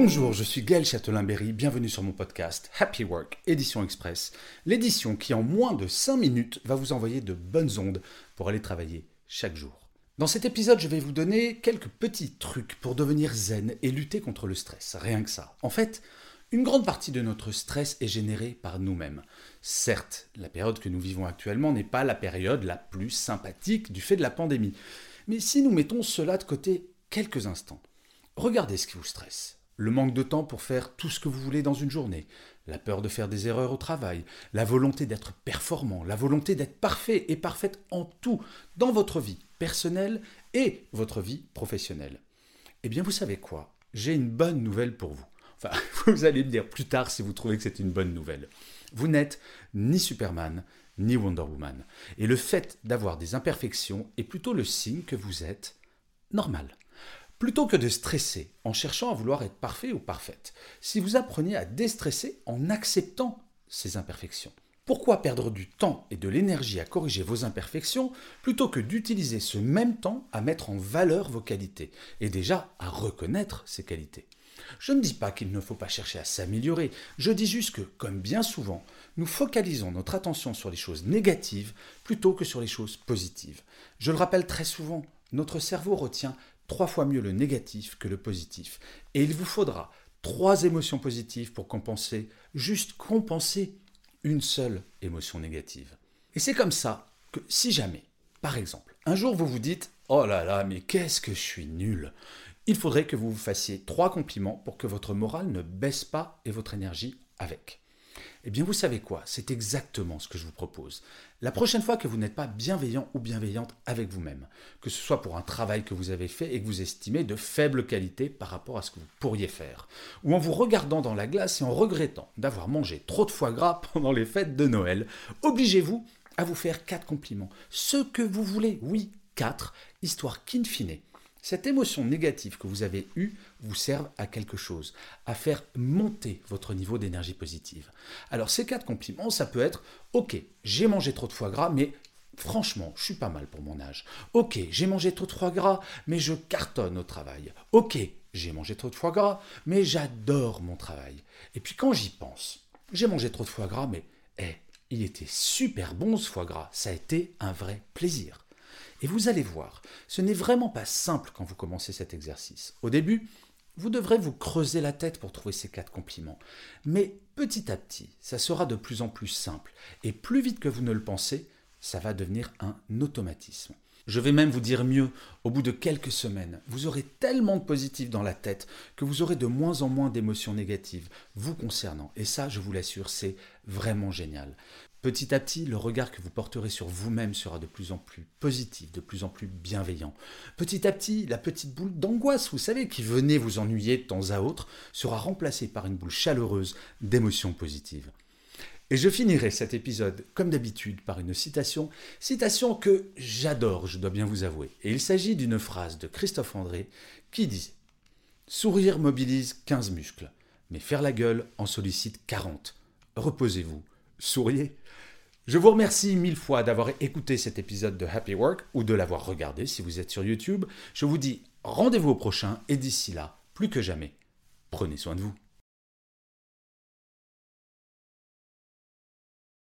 Bonjour, je suis Gaël Châtelain-Berry, bienvenue sur mon podcast Happy Work, édition express, l'édition qui en moins de 5 minutes va vous envoyer de bonnes ondes pour aller travailler chaque jour. Dans cet épisode, je vais vous donner quelques petits trucs pour devenir zen et lutter contre le stress, rien que ça. En fait, une grande partie de notre stress est générée par nous-mêmes. Certes, la période que nous vivons actuellement n'est pas la période la plus sympathique du fait de la pandémie. Mais si nous mettons cela de côté quelques instants, regardez ce qui vous stresse le manque de temps pour faire tout ce que vous voulez dans une journée, la peur de faire des erreurs au travail, la volonté d'être performant, la volonté d'être parfait et parfaite en tout, dans votre vie personnelle et votre vie professionnelle. Eh bien, vous savez quoi? J'ai une bonne nouvelle pour vous. Enfin, vous allez me dire plus tard si vous trouvez que c'est une bonne nouvelle. Vous n'êtes ni Superman, ni Wonder Woman. Et le fait d'avoir des imperfections est plutôt le signe que vous êtes normal. Plutôt que de stresser en cherchant à vouloir être parfait ou parfaite, si vous appreniez à déstresser en acceptant ces imperfections. Pourquoi perdre du temps et de l'énergie à corriger vos imperfections plutôt que d'utiliser ce même temps à mettre en valeur vos qualités et déjà à reconnaître ces qualités? Je ne dis pas qu'il ne faut pas chercher à s'améliorer, je dis juste que, comme bien souvent, nous focalisons notre attention sur les choses négatives plutôt que sur les choses positives. Je le rappelle très souvent, notre cerveau retient trois fois mieux le négatif que le positif. Et il vous faudra trois émotions positives pour compenser, juste compenser une seule émotion négative. Et c'est comme ça que si jamais, par exemple, un jour vous vous dites Oh là là, mais qu'est-ce que je suis nul il faudrait que vous vous fassiez trois compliments pour que votre morale ne baisse pas et votre énergie avec. Eh bien, vous savez quoi? C'est exactement ce que je vous propose. La prochaine fois que vous n'êtes pas bienveillant ou bienveillante avec vous-même, que ce soit pour un travail que vous avez fait et que vous estimez de faible qualité par rapport à ce que vous pourriez faire, ou en vous regardant dans la glace et en regrettant d'avoir mangé trop de foie gras pendant les fêtes de Noël, obligez-vous à vous faire quatre compliments. Ce que vous voulez, oui, quatre, histoire qu'in fine, cette émotion négative que vous avez eue vous serve à quelque chose, à faire monter votre niveau d'énergie positive. Alors ces quatre compliments, ça peut être OK, j'ai mangé trop de foie gras, mais franchement, je suis pas mal pour mon âge. OK, j'ai mangé trop de foie gras, mais je cartonne au travail. OK, j'ai mangé trop de foie gras, mais j'adore mon travail. Et puis quand j'y pense, j'ai mangé trop de foie gras, mais eh, il était super bon ce foie gras, ça a été un vrai plaisir. Et vous allez voir, ce n'est vraiment pas simple quand vous commencez cet exercice. Au début, vous devrez vous creuser la tête pour trouver ces quatre compliments. Mais petit à petit, ça sera de plus en plus simple. Et plus vite que vous ne le pensez, ça va devenir un automatisme. Je vais même vous dire mieux, au bout de quelques semaines, vous aurez tellement de positifs dans la tête que vous aurez de moins en moins d'émotions négatives vous concernant. Et ça, je vous l'assure, c'est vraiment génial. Petit à petit, le regard que vous porterez sur vous-même sera de plus en plus positif, de plus en plus bienveillant. Petit à petit, la petite boule d'angoisse, vous savez, qui venait vous ennuyer de temps à autre, sera remplacée par une boule chaleureuse d'émotions positives. Et je finirai cet épisode, comme d'habitude, par une citation, citation que j'adore, je dois bien vous avouer. Et il s'agit d'une phrase de Christophe André qui dit Sourire mobilise 15 muscles, mais faire la gueule en sollicite 40. Reposez-vous, souriez. Je vous remercie mille fois d'avoir écouté cet épisode de Happy Work ou de l'avoir regardé si vous êtes sur YouTube. Je vous dis rendez-vous au prochain et d'ici là, plus que jamais, prenez soin de vous.